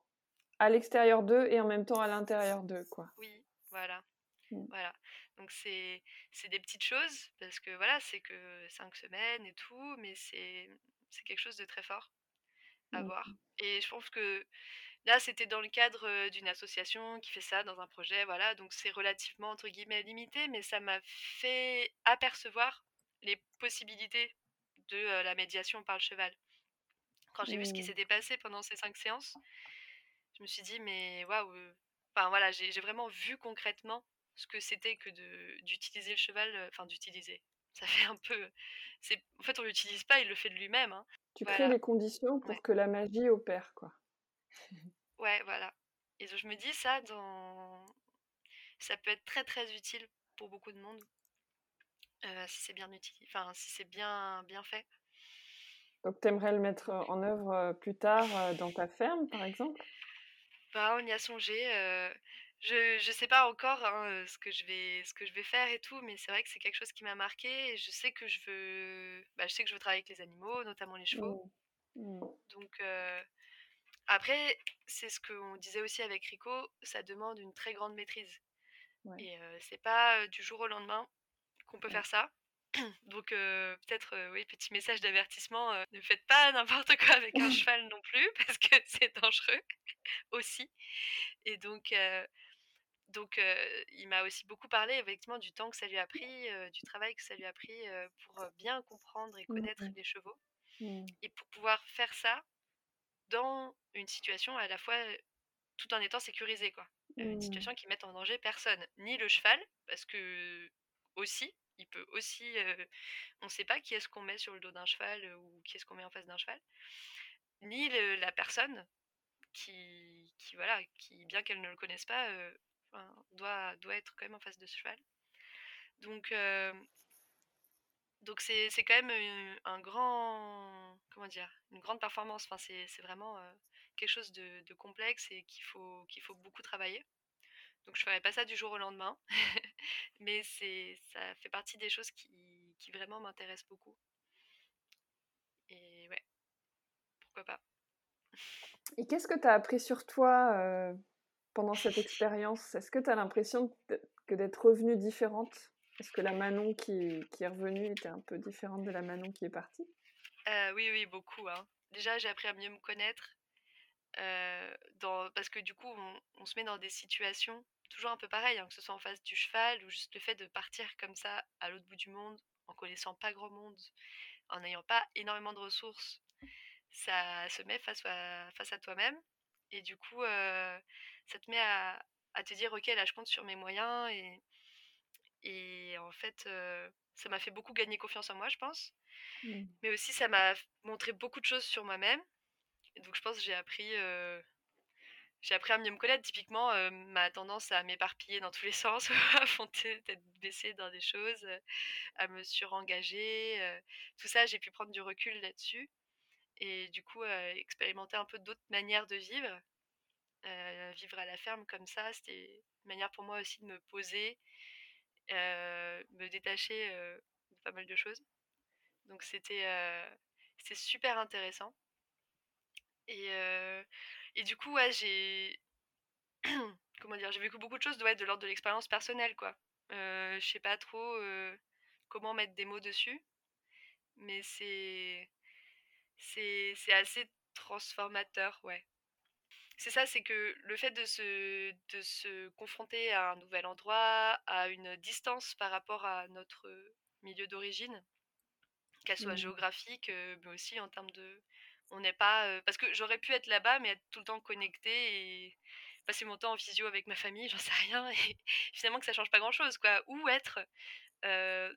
à l'extérieur d'eux et en même temps à l'intérieur d'eux, quoi. oui, voilà, Mmh. voilà. Donc c'est c'est des petites choses parce que, voilà, c'est que 5 semaines et tout, mais c'est c'est quelque chose de très fort à Mmh. voir et je pense que Là, c'était dans le cadre, d'une association qui fait ça dans un projet, voilà, donc c'est relativement entre guillemets «limité», mais ça m'a fait apercevoir les possibilités de, la médiation par le cheval. Quand j'ai vu ce qui Mmh. s'était passé pendant ces 5 séances, je me suis dit: «Mais waouh, heu» enfin voilà, j'ai vraiment vu concrètement ce que c'était que d'utiliser le cheval, enfin d'utiliser. <laughs> Ça fait un peu en fait, on l'utilise pas, il le fait de lui-même, hein. Tu crées les conditions pour que la magie opère, quoi. <laughs> Ouais, voilà et donc je me dis ça dans ça peut être très, très utile pour beaucoup de monde. si c'est bien utilisé, enfin si c'est bien bien fait. Donc tu aimerais le mettre, en œuvre, plus tard, dans ta ferme, par exemple? Bah, on y a songé, je je sais pas encore, hein, ce que je vais ce que je vais faire et tout, mais c'est vrai que c'est quelque chose qui m'a marqué et je sais que je veux bah, je sais que je veux travailler avec les animaux, notamment les chevaux. Mmh. Mmh. Donc après, c'est ce qu'on disait aussi avec Rico, ça demande une très grande maîtrise et c'est pas, du jour au lendemain qu'on peut faire ça. <clears throat> Donc peut-être, oui, petit message d'avertissement, ne faites pas n'importe quoi avec un <laughs> cheval non plus <laughs> parce que c'est dangereux aussi et donc donc il m'a aussi beaucoup parlé effectivement du temps que ça lui a pris, du travail que ça lui a pris, pour, bien comprendre et connaître les chevaux mmh. et pour pouvoir faire ça dans une situation à la fois, tout en étant sécurisé quoi. une mmh. situation qui mette en danger personne, ni le cheval parce que aussi il peut aussi, on ne sait pas qui est-ce qu'on met sur le dos d'un cheval ou qui est-ce qu'on met en face d'un cheval, ni la personne qui, qui, voilà, qui bien qu'elle ne le connaisse pas, doit, doit être quand même en face de ce cheval. Donc, donc c'est, quand même un grand, comment dire, une grande performance. Enfin, c'est, vraiment quelque chose de, complexe et qu'il faut, faut beaucoup travailler. Donc je ferai pas ça du jour au lendemain, <laughs> mais ça fait partie des choses qui, qui vraiment m'intéressent beaucoup. Et ouais, pourquoi pas. Et qu'est-ce que tu as appris sur toi euh, pendant cette expérience Est-ce que tu as l'impression que d'être revenue différente? Est-ce que la Manon qui, est revenue était un peu différente de la Manon qui est partie? Euh, Oui, oui, beaucoup. Hein. Déjà, j'ai appris à mieux me connaître. Euh, parce que du coup, on, se met dans des situations toujours un peu pareil, hein, que ce soit en face du cheval ou juste le fait de partir comme ça à l'autre bout du monde, en connaissant pas grand monde, en n'ayant pas énormément de ressources, ça se met face à, face à toi-même. Et du coup, euh, ça te met à, à, te dire, ok, là je compte sur mes moyens. Et, et en fait, euh, ça m'a fait beaucoup gagner confiance en moi, je pense. Mmh. Mais aussi, ça m'a montré beaucoup de choses sur moi-même. Donc, je pense que j'ai appris euh, j'ai appris à mieux me connaître. Typiquement, euh, ma tendance à m'éparpiller dans tous les <laughs> sens, à fonter tête baissée dans des choses, à me surengager. Tout ça, j'ai pu prendre du recul là-dessus. Et du coup, expérimenter un peu d'autres manières de vivre. Vivre à la ferme comme ça, c'était une manière pour moi aussi de me poser, me détacher de pas mal de choses. Donc c'était super intéressant. Et, et du coup, ouais, j'ai. <clears throat> Comment dire J'ai vécu beaucoup de choses de, l'ordre de l'expérience personnelle, quoi. Euh, je sais pas trop comment mettre des mots dessus, mais c'est. C'est assez transformateur, ouais. C'est ça, c'est que le fait de se, de se confronter à un nouvel endroit, à une distance par rapport à notre milieu d'origine, qu'elle soit mmh. géographique, mais aussi en termes de, on n'est pas. parce que j'aurais pu être là-bas, mais être tout le temps connecté et passer mon temps en physio avec ma famille, j'en sais rien. Et <laughs> finalement, que ça change pas grand-chose, quoi. Ou être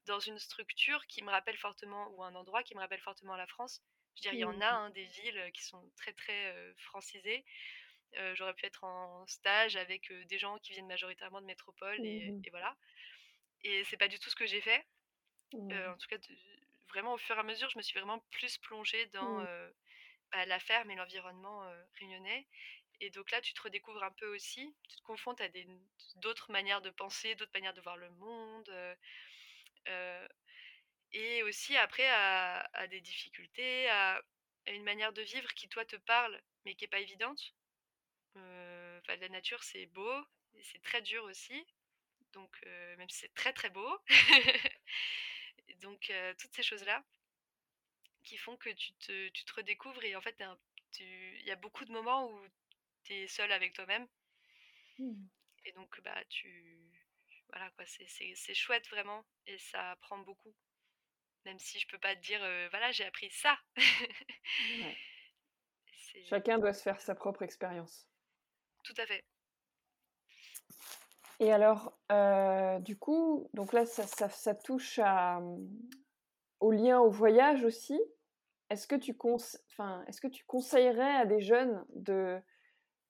dans une structure qui me rappelle fortement, ou un endroit qui me rappelle fortement la France. Je veux dire, il y en a mmh. hein, des villes qui sont très, très francisées. J'aurais pu être en stage avec des gens qui viennent majoritairement de métropole, et, mmh. et voilà. Et c'est pas du tout ce que j'ai fait. en tout cas, vraiment au fur et à mesure, je me suis vraiment plus plongée dans bah, la ferme et l'environnement réunionnais. Et donc là, tu te redécouvres un peu aussi, tu te confrontes à d'autres manières de penser, d'autres manières de voir le monde. et aussi après à, des difficultés, à, une manière de vivre qui toi te parle, mais qui n'est pas évidente. La nature, c'est beau, c'est très dur aussi. Donc, même si c'est très très beau. <laughs> donc, toutes ces choses-là, qui font que tu te, tu te redécouvres et en fait, il y a beaucoup de moments où tu es seul avec toi-même. Mmh. Et donc, bah, tu. Voilà, quoi, c'est chouette vraiment et ça apprend beaucoup. Même si je peux pas te dire, voilà, j'ai appris ça. <laughs> Chacun doit se faire sa propre expérience. Tout à fait. Et alors, du coup, donc là, ça, ça, touche à, mmh, au lien au voyage aussi. Est-ce que, tu enfin, est-ce que tu conseillerais à des jeunes de,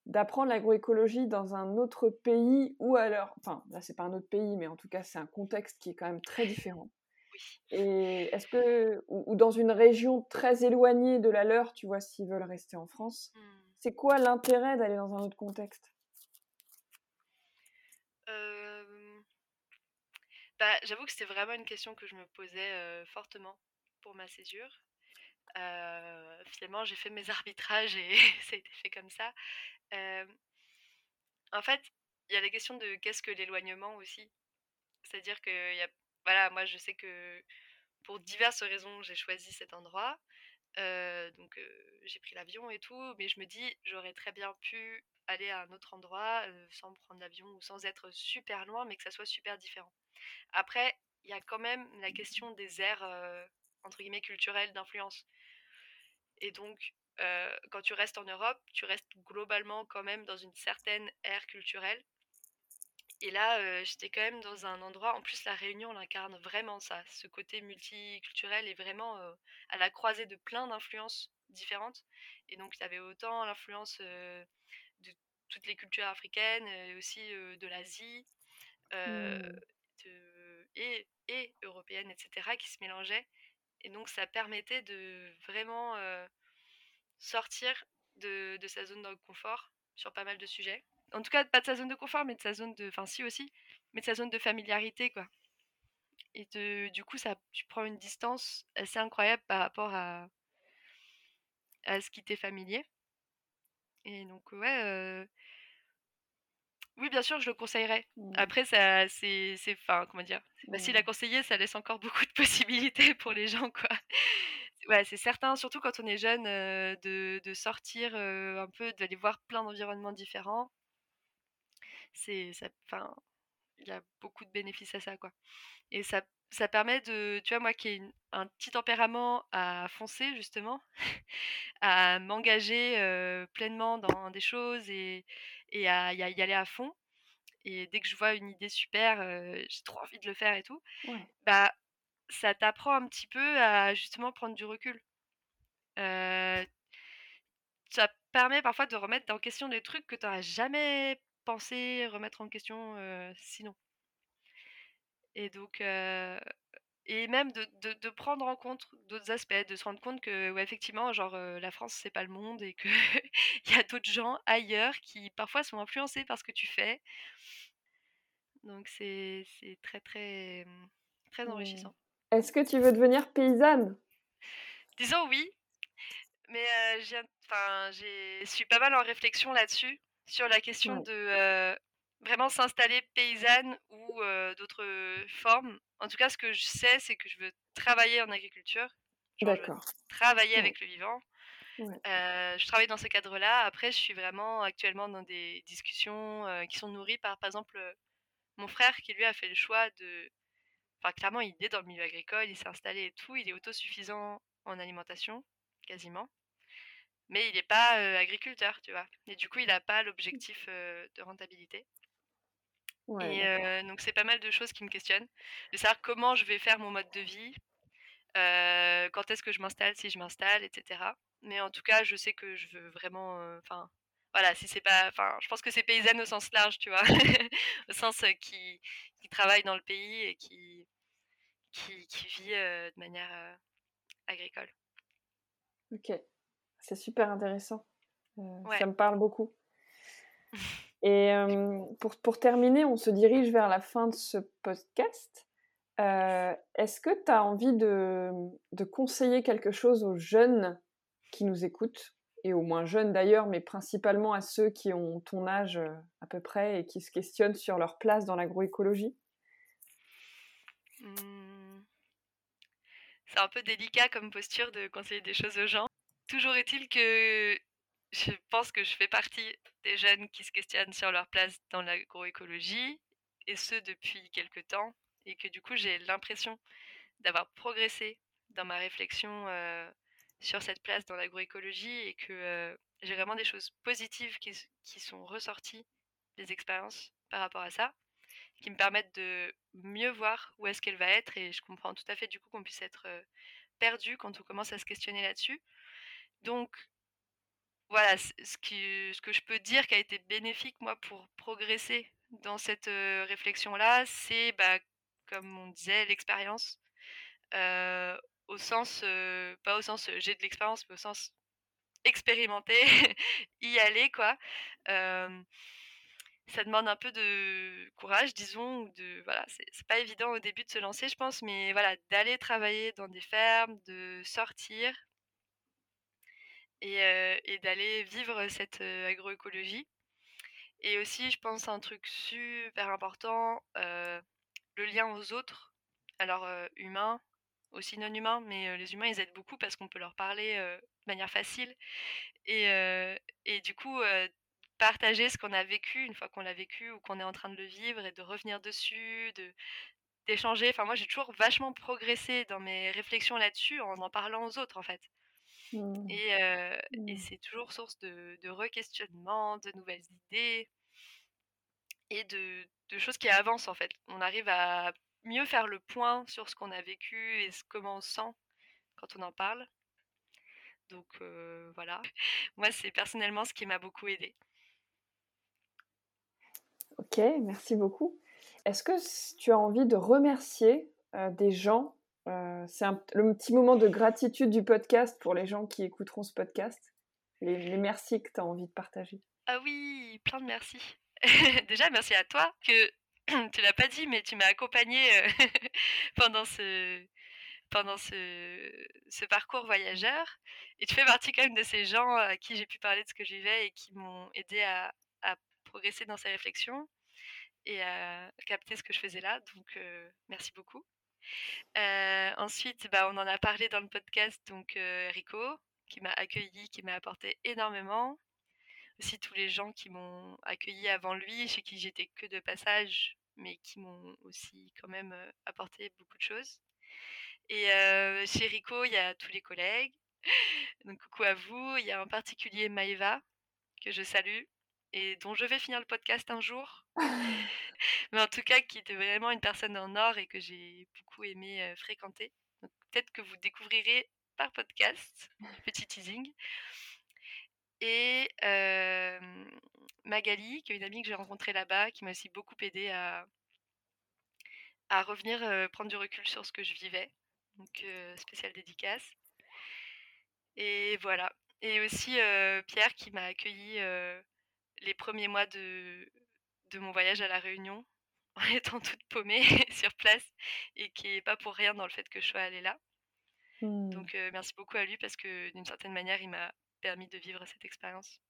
d'apprendre l'agroécologie dans un autre pays ou alors, enfin là c'est pas un autre pays, mais en tout cas c'est un contexte qui est quand même très différent. Et est-ce que, ou, dans une région très éloignée de la leur, tu vois, s'ils veulent rester en France, mmh. C'est quoi l'intérêt d'aller dans un autre contexte? Bah, J'avoue que c'était vraiment une question que je me posais fortement pour ma césure. finalement, j'ai fait mes <laughs> arbitrages et <laughs> ça a été fait comme ça en fait, il y a la question de qu'est-ce que l'éloignement aussi. C'est-à-dire que voilà, moi je sais que pour diverses raisons j'ai choisi cet endroit. Donc j'ai pris l'avion et tout, mais je me dis j'aurais très bien pu aller à un autre endroit sans prendre l'avion ou sans être super loin, mais que ça soit super différent. Après, il y a quand même la question des aires entre guillemets culturelles d'influence. Et donc, euh, quand tu restes en Europe, tu restes globalement quand même dans une certaine ère culturelle. Et là, euh, j'étais quand même dans un endroit, en plus la Réunion l'incarne vraiment ça, ce côté multiculturel est vraiment euh, à la croisée de plein d'influences différentes. Et donc il y avait autant l'influence de toutes les cultures africaines, et aussi de l'Asie, mmh. et, et européennes, etc., qui se mélangeaient. Et donc ça permettait de vraiment sortir de, sa zone de confort sur pas mal de sujets. En tout cas, pas de sa zone de confort, mais de sa zone de. Enfin, si aussi, mais de sa zone de familiarité, quoi. Et de, du coup, ça, tu prends une distance assez incroyable par rapport à, à ce qui t'est familier. Et donc, ouais. Euh, oui, bien sûr, je le conseillerais. Mmh. Après, ça, c'est, enfin, comment dire, c'est facile à mmh. conseiller, ça laisse encore <laughs> beaucoup de possibilités pour les gens, quoi ouais, c'est certain, surtout quand on est jeune, de, de, sortir un peu, d'aller voir plein d'environnements différents. C'est, ça, enfin, il y a beaucoup de bénéfices à ça, quoi. Et ça, ça permet de, tu vois, moi qui ai un petit tempérament à foncer, justement, <laughs> à m'engager pleinement dans des choses et, et à, y aller à fond. Et dès que je vois une idée super, j'ai trop envie de le faire et tout. Bah, ça t'apprend un petit peu à justement prendre du recul. ça permet parfois de remettre en question des trucs que tu n'aurais jamais pensé remettre en question sinon. Et donc, et même de, prendre en compte d'autres aspects, de se rendre compte que, ouais, effectivement, genre, la France, c'est pas le monde et qu'il <laughs> y a d'autres gens ailleurs qui parfois sont influencés par ce que tu fais. Donc, c'est très, très, très mmh. enrichissant. Est-ce que tu veux devenir paysanne? Disons oui, mais je suis pas mal en réflexion là-dessus, sur la question de vraiment s'installer paysanne ou d'autres formes. En tout cas, ce que je sais, c'est que je veux travailler en agriculture. D'accord. Travailler avec le vivant. je travaille dans ce cadre-là. Après, je suis vraiment actuellement dans des discussions qui sont nourries par, par exemple, mon frère qui lui a fait le choix de Enfin, clairement, il est dans le milieu agricole, il s'est installé et tout, il est autosuffisant en alimentation, quasiment. Mais il n'est pas agriculteur, tu vois. Et du coup, il n'a pas l'objectif de rentabilité. et donc, c'est pas mal de choses qui me questionnent. De savoir comment je vais faire mon mode de vie, quand est-ce que je m'installe, si je m'installe, etc. Mais en tout cas, je sais que je veux vraiment. Enfin, voilà, si c'est pas. Enfin, je pense que c'est paysanne au sens large, tu vois. <laughs> au sens qui, qui travaille dans le pays et qui, qui, qui vit de manière agricole. Ok, c'est super intéressant. Ça me parle beaucoup. <laughs> Et pour, pour, terminer, on se dirige vers la fin de ce podcast. Est-ce que tu as envie de, de, conseiller quelque chose aux jeunes qui nous écoutent, et aux moins jeunes d'ailleurs, mais principalement à ceux qui ont ton âge à peu près et qui se questionnent sur leur place dans l'agroécologie? Mmh. C'est un peu délicat comme posture de conseiller des choses aux gens. Toujours est-il que je pense que je fais partie des jeunes qui se questionnent sur leur place dans l'agroécologie, et ce depuis quelques temps, et que du coup j'ai l'impression d'avoir progressé dans ma réflexion sur cette place dans l'agroécologie et que j'ai vraiment des choses positives qui, qui, sont ressorties des expériences par rapport à ça. qui me permettent de mieux voir où est-ce qu'elle va être et je comprends tout à fait du coup qu'on puisse être perdu quand on commence à se questionner là-dessus. Donc voilà, ce, qui, ce que je peux dire qui a été bénéfique moi pour progresser dans cette réflexion-là, c'est bah, comme on disait l'expérience au sens pas au sens j'ai de l'expérience mais au sens expérimenter, <laughs> y aller quoi. Ça demande un peu de courage, disons, de voilà, c'est pas évident au début de se lancer, je pense, mais voilà, d'aller travailler dans des fermes, de sortir et, et d'aller vivre cette agroécologie. Et aussi, je pense, un truc super important, le lien aux autres, alors humains, aussi non humains, mais les humains, ils aident beaucoup parce qu'on peut leur parler de manière facile. Et, et du coup, partager ce qu'on a vécu une fois qu'on l'a vécu ou qu'on est en train de le vivre et de revenir dessus, de d'échanger. Enfin, moi, j'ai toujours vachement progressé dans mes réflexions là-dessus en en parlant aux autres, en fait. Mmh. Et, mmh. c'est toujours source de, de re-questionnement, de nouvelles idées et de, de, choses qui avancent, en fait. On arrive à mieux faire le point sur ce qu'on a vécu et ce, comment on sent quand on en parle. Donc voilà, <laughs> moi c'est personnellement ce qui m'a beaucoup aidé. Ok, merci beaucoup. Est-ce que tu as envie de remercier des gens C'est le petit moment de gratitude du podcast pour les gens qui écouteront ce podcast. Les, merci que tu as envie de partager. Ah oui, plein de merci. <laughs> Déjà, merci à toi que <clears throat> tu l'as pas dit, mais tu m'as accompagné <laughs> pendant ce pendant ce, parcours voyageur. Et tu fais partie quand même de ces gens à qui j'ai pu parler de ce que je vivais et qui m'ont aidé à progresser dans ces réflexions et à capter ce que je faisais là. Donc, merci beaucoup. Ensuite, bah, on en a parlé dans le podcast, donc Rico, qui m'a accueilli, qui m'a apporté énormément. Aussi tous les gens qui m'ont accueilli avant lui, chez qui j'étais que de passage, mais qui m'ont aussi quand même apporté beaucoup de choses. Et chez Rico, il y a tous les collègues. Donc coucou à vous. Il y a en particulier Maëva, que je salue, et dont je vais finir le podcast un jour. <laughs> <laughs> Mais en tout cas, qui était vraiment une personne en or et que j'ai beaucoup aimé fréquenter. peut-être que vous découvrirez par podcast, petit teasing. Et Magali, qui est une amie que j'ai rencontrée là-bas, qui m'a aussi beaucoup aidé à, à revenir prendre du recul sur ce que je vivais. Donc, spécial dédicace. Et voilà. Et aussi Pierre qui m'a accueilli les premiers mois de, de mon voyage à La Réunion <laughs> en étant toute paumée <laughs> sur place et qui n'est pas pour rien dans le fait que je sois allée là. Mmh. Donc merci beaucoup à lui parce que d'une certaine manière, il m'a permis de vivre cette expérience.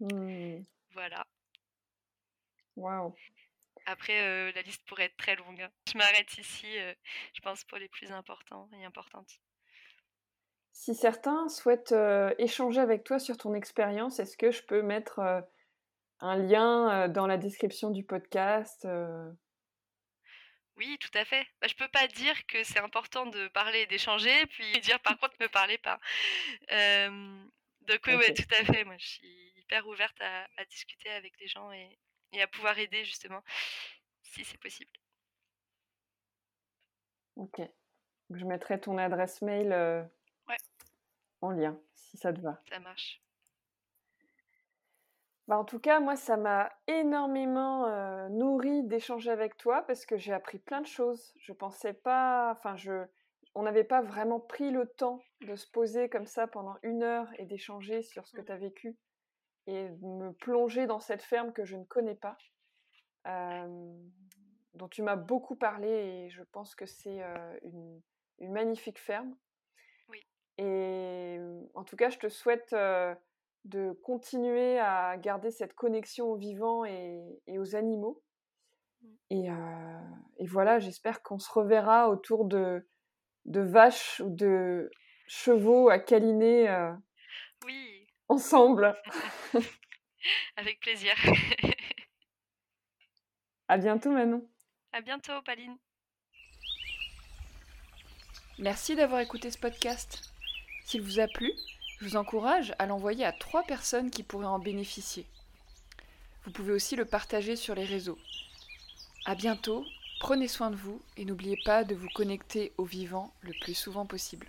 Mmh. Voilà. Waouh. Après, la liste pourrait être très longue. Hein. Je m'arrête ici, je pense, pour les plus importants et importantes. Si certains souhaitent échanger avec toi sur ton expérience, est-ce que je peux mettre un lien dans la description du podcast Oui, tout à fait. Bah, je peux pas dire que c'est important de parler et d'échanger, puis dire par contre ne me parlez pas. donc oui, tout à fait. Moi, je suis hyper ouverte à, discuter avec les gens et, à pouvoir aider justement, si c'est possible. Ok. Je mettrai ton adresse mail en lien, si ça te va. Ça marche. Bah, en tout cas, moi, ça m'a énormément nourri d'échanger avec toi parce que j'ai appris plein de choses. Je pensais pas, enfin, je, on n'avait pas vraiment pris le temps de se poser comme ça pendant une heure et d'échanger sur ce que mmh. tu as vécu et de me plonger dans cette ferme que je ne connais pas, dont tu m'as beaucoup parlé et je pense que c'est une, une, magnifique ferme. Oui. Et en tout cas, je te souhaite de continuer à garder cette connexion aux vivants et, aux animaux. Mmh. Et, voilà, j'espère qu'on se reverra autour de, de vaches ou de chevaux à câliner oui. <laughs> ensemble. <laughs> Avec plaisir. <laughs> à bientôt Manon. À bientôt Pauline. Merci d'avoir écouté ce podcast. S'il vous a plu, je vous encourage à l'envoyer à trois personnes qui pourraient en bénéficier. Vous pouvez aussi le partager sur les réseaux. À bientôt, prenez soin de vous et n'oubliez pas de vous connecter au vivant le plus souvent possible.